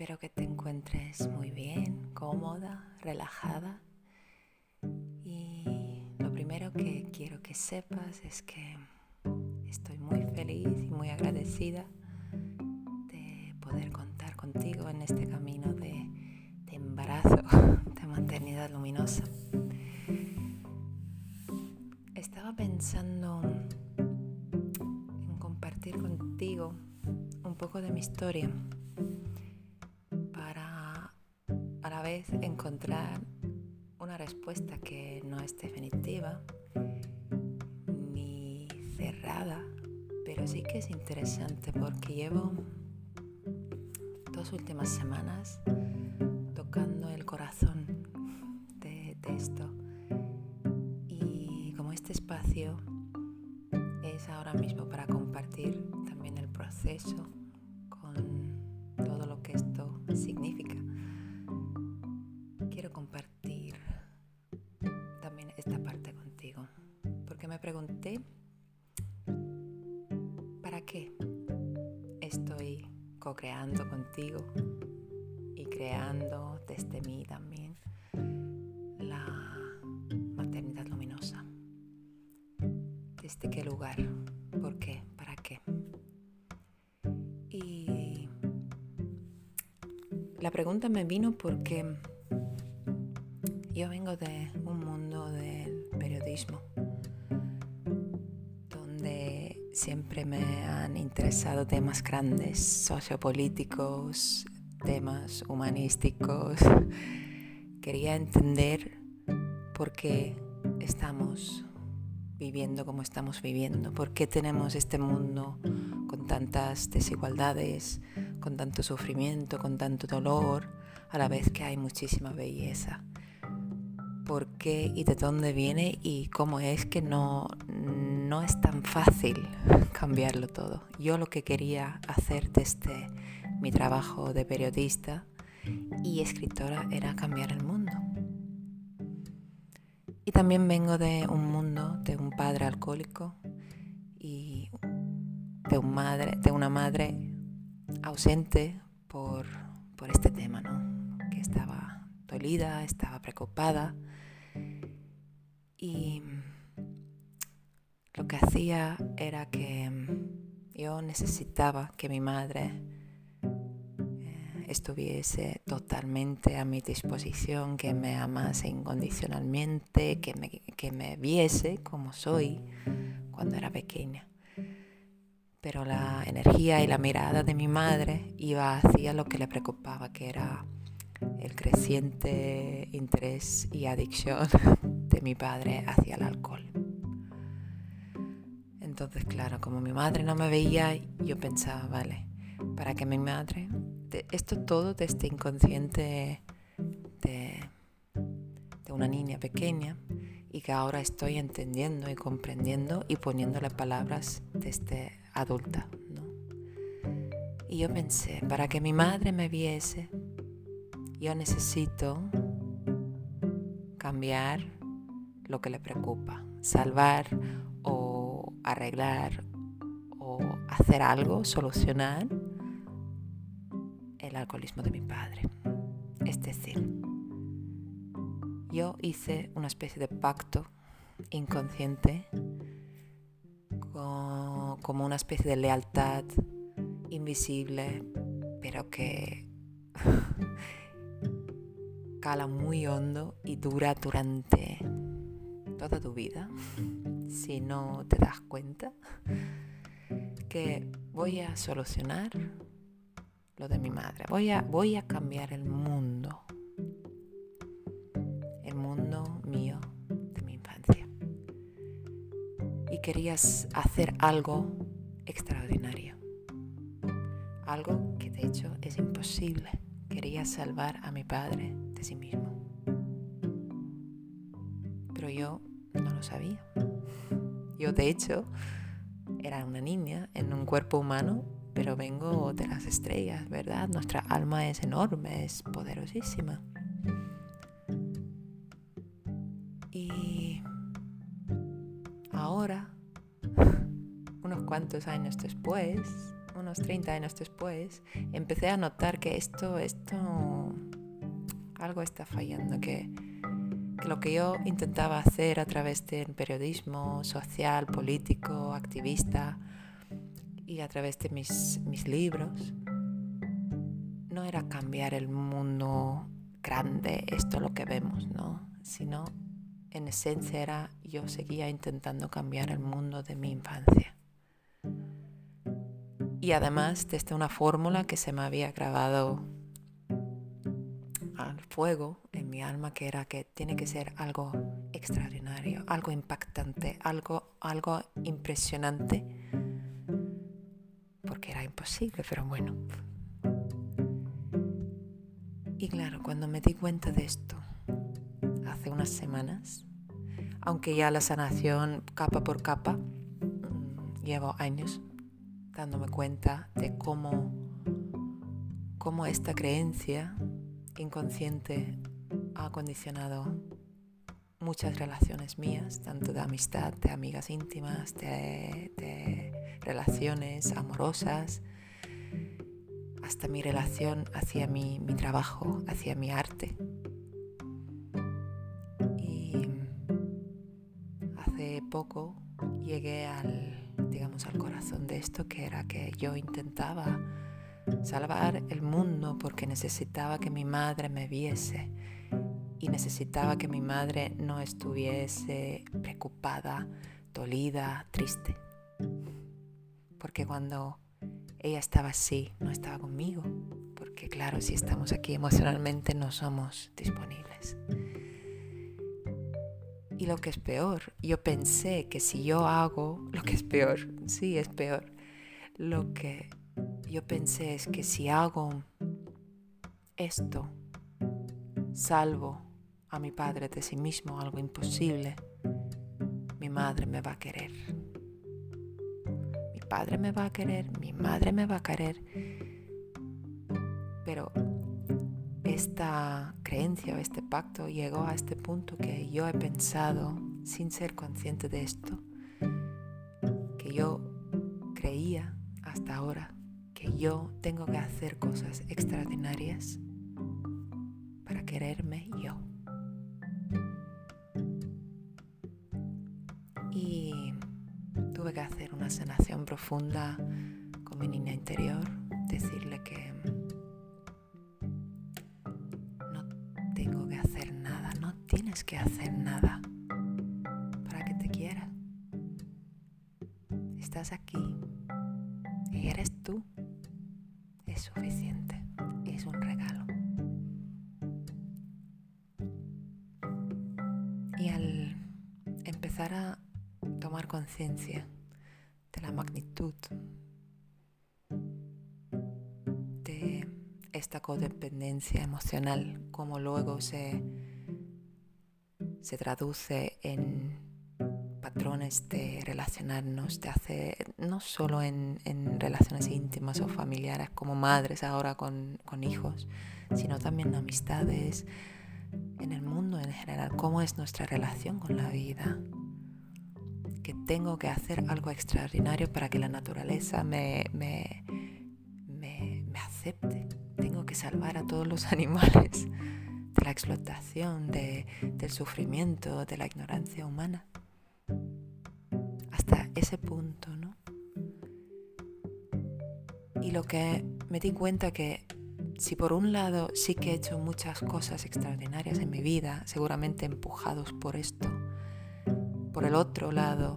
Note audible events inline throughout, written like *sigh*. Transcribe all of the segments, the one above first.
Espero que te encuentres muy bien, cómoda, relajada. Y lo primero que quiero que sepas es que estoy muy feliz y muy agradecida de poder contar contigo en este camino de, de embarazo, *laughs* de maternidad luminosa. Estaba pensando en compartir contigo un poco de mi historia encontrar una respuesta que no es definitiva ni cerrada, pero sí que es interesante porque llevo dos últimas semanas tocando el corazón de, de esto. Y como este espacio es ahora mismo para compartir también el proceso estoy co-creando contigo y creando desde mí también la maternidad luminosa? ¿Desde qué lugar? ¿Por qué? ¿Para qué? Y la pregunta me vino porque yo vengo de un mundo del periodismo siempre me han interesado temas grandes, sociopolíticos, temas humanísticos. *laughs* Quería entender por qué estamos viviendo como estamos viviendo, por qué tenemos este mundo con tantas desigualdades, con tanto sufrimiento, con tanto dolor, a la vez que hay muchísima belleza. ¿Por qué y de dónde viene y cómo es que no, no es tan fácil cambiarlo todo. Yo lo que quería hacer desde mi trabajo de periodista y escritora era cambiar el mundo. Y también vengo de un mundo de un padre alcohólico y de, una madre ausente por, por este tema, ¿no? que estaba dolida, estaba preocupada y que hacía era que mm, yo necesitaba que mi madre eh, estuviese totalmente a mi disposición, que me amase incondicionalmente, que me, que me viese como soy cuando era pequeña. Pero la energía y la mirada de mi madre iba hacia lo que le preocupaba, que era el creciente interés y adicción *laughs* de mi padre hacia el alcohol. Entonces, claro, como mi madre no me veía, yo pensaba, vale, para que mi madre, esto todo de este inconsciente de, una niña pequeña y que ahora estoy entendiendo y comprendiendo y poniéndole palabras desde adulta. Y yo pensé, para que mi madre me viese, yo necesito cambiar lo que le preocupa, salvar arreglar o hacer algo, solucionar el alcoholismo de mi padre. Es decir, yo hice una especie de pacto inconsciente como una especie de lealtad invisible, pero que *laughs* cala muy hondo y dura durante toda tu vida si no te das cuenta que voy a solucionar lo de mi madre. Voy a, voy a cambiar el mundo. El mundo mío de mi infancia. Y querías hacer algo extraordinario. Algo que de hecho es imposible. Quería salvar a mi padre de sí mismo. Pero yo no lo sabía. Yo de hecho era una niña en un cuerpo humano, pero vengo de las estrellas, ¿verdad? Nuestra alma es enorme, es poderosísima. Y ahora, unos cuantos años después, unos 30 años después, empecé a notar que esto, esto, algo está fallando, que, lo que yo intentaba hacer a través del periodismo social, político, activista y a través de mis, mis libros, no era cambiar el mundo grande, esto lo que vemos, ¿no? Sino en esencia era yo seguía intentando cambiar el mundo de mi infancia. Y además desde una fórmula que se me había grabado al fuego mi alma, que era que tiene que ser algo extraordinario, algo impactante, algo, algo impresionante, porque era imposible, pero bueno. Y claro, cuando me di cuenta de esto, hace unas semanas, aunque ya la sanación capa por capa, mm, llevo años dándome cuenta de cómo, cómo esta creencia inconsciente ha condicionado muchas relaciones mías, tanto de amistad, de amigas íntimas, de, relaciones amorosas, hasta mi relación hacia mi, mi trabajo, hacia mi arte. Y hace poco llegué al, digamos, al corazón de esto, que era que yo intentaba salvar el mundo porque necesitaba que mi madre me viese y necesitaba que mi madre no estuviese preocupada, dolida, triste. Porque cuando ella estaba así, no estaba conmigo, porque claro, si estamos aquí emocionalmente no somos disponibles. Y lo que es peor, yo pensé que si yo hago lo que es peor, *laughs* sí es peor, lo que yo pensé es que si hago esto, salvo a mi padre de sí mismo, algo imposible, mi madre me va a querer padre me va a querer, mi madre me va a querer. Pero esta creencia o este pacto llegó a este punto que yo he pensado, sin ser consciente de esto, que yo creía hasta ahora que yo tengo que hacer cosas extraordinarias para quererme yo. Sanación profunda con mi niña interior, decirle que no tengo que hacer nada, no tienes que hacer nada para que te quiera. Estás aquí y eres tú. Es suficiente, es un regalo. Y al empezar a tomar conciencia de esta codependencia emocional, como luego se, se traduce en patrones de relacionarnos, de hacer, no solo en, relaciones íntimas o familiares como madres ahora con, con hijos, sino también en amistades, en el mundo en general, cómo es nuestra relación con la vida, tengo que hacer algo extraordinario para que la naturaleza me, me, me, acepte. Tengo que salvar a todos los *laughs* animales de la explotación, de, del sufrimiento, de la ignorancia humana. Hasta ese punto, ¿no? Y lo que me di cuenta que si por un lado sí que he hecho muchas cosas extraordinarias en mi vida, seguramente empujados por esto, por el otro lado,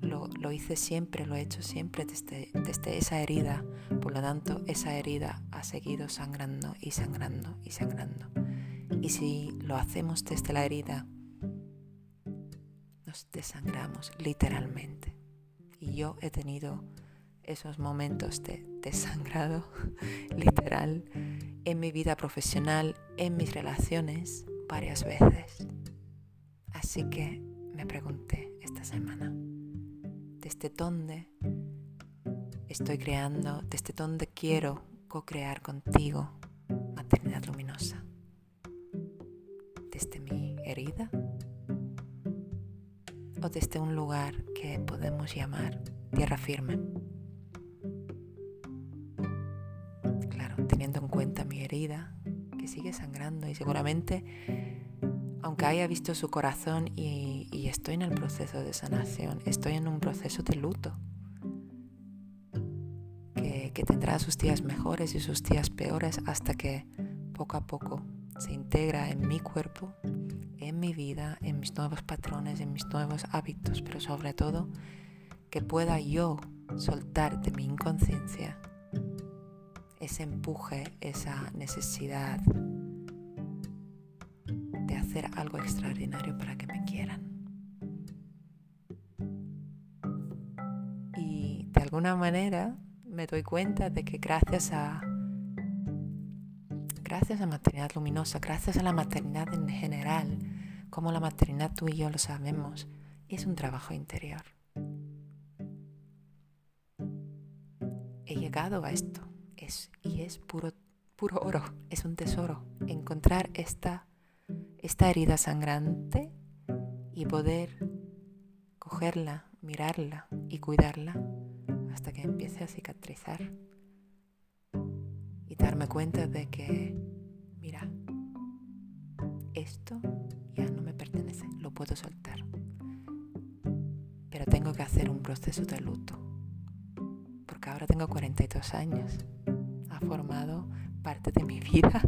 lo, hice siempre, lo he hecho siempre desde, desde esa herida. Por lo tanto, esa herida ha seguido sangrando y sangrando y sangrando. Y si lo hacemos desde la herida, nos desangramos literalmente. Y yo he tenido esos momentos de desangrado *laughs* literal en mi vida profesional, en mis relaciones, varias veces. Así que me pregunté esta semana, ¿desde dónde estoy creando, desde dónde quiero co-crear contigo maternidad luminosa? ¿Desde mi herida? o desde un lugar que podemos llamar tierra firme. Claro, teniendo en cuenta mi herida, que sigue sangrando y seguramente, aunque haya visto su corazón y, estoy en el proceso de sanación, estoy en un proceso de luto que, tendrá sus días mejores y sus días peores hasta que poco a poco se integra en mi cuerpo, en mi vida, en mis nuevos patrones, en mis nuevos hábitos, pero sobre todo que pueda yo soltar de mi inconsciencia ese empuje, esa necesidad hacer algo extraordinario para que me quieran. Y de alguna manera me doy cuenta de que gracias a gracias a maternidad luminosa, gracias a la maternidad en general, como la maternidad tú y yo lo sabemos, es un trabajo interior. He llegado a esto es, y es puro, puro oro, es un tesoro. Encontrar esta, esta herida sangrante y poder cogerla, mirarla y cuidarla hasta que empiece a cicatrizar y darme cuenta de que, mira, esto ya no me pertenece, lo puedo soltar. Pero tengo que hacer un proceso de luto, porque ahora tengo 42 años, ha formado parte de mi *laughs* vida,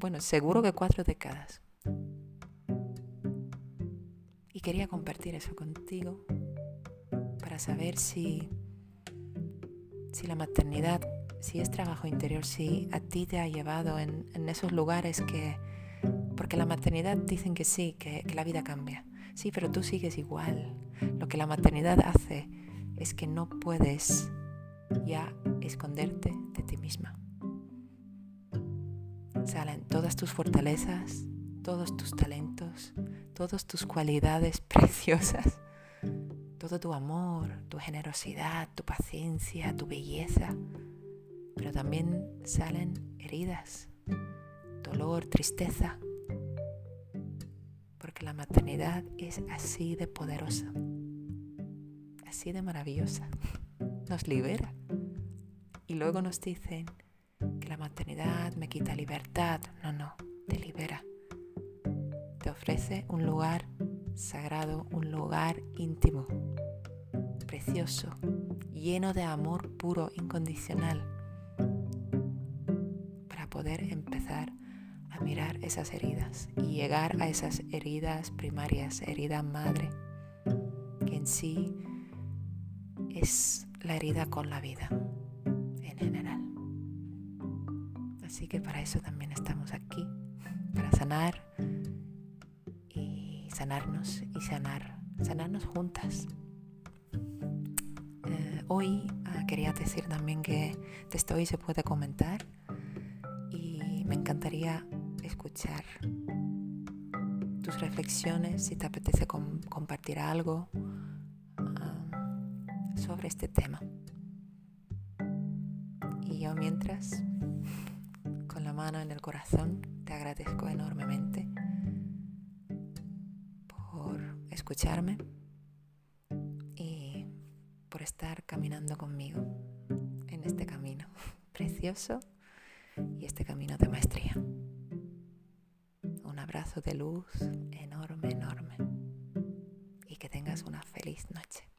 bueno, seguro que cuatro décadas. Y quería compartir eso contigo saber si, si la maternidad, si es trabajo interior, si a ti te ha llevado en, esos lugares que... Porque la maternidad dicen que sí, que, que la vida cambia. Sí, pero tú sigues igual. Lo que la maternidad hace es que no puedes ya esconderte de ti misma. Salen todas tus fortalezas, todos tus talentos, todas tus cualidades *laughs* preciosas. Todo tu amor, tu generosidad, tu paciencia, tu belleza, pero también salen heridas, dolor, tristeza, porque la maternidad es así de poderosa, así de maravillosa, *laughs* nos libera. Y luego nos dicen maternidad me quita libertad, no, no, te libera, te ofrece un lugar sagrado, un lugar íntimo, precioso, lleno de amor puro, incondicional, para poder empezar a mirar esas heridas y llegar a esas heridas primarias, herida madre, que en sí es la herida con la vida en general. Que para eso también estamos aquí, para sanar sanarnos y sanar, sanarnos juntas. Eh, hoy ah, quería decir también que desde hoy se puede comentar y me encantaría escuchar tus reflexiones si te apetece compartir algo ah, sobre este tema. Y yo mientras, mano en el corazón, te agradezco enormemente escucharme y por estar caminando conmigo en este camino *laughs* precioso y este camino de maestría. Un abrazo de luz enorme, enorme y que tengas una feliz noche.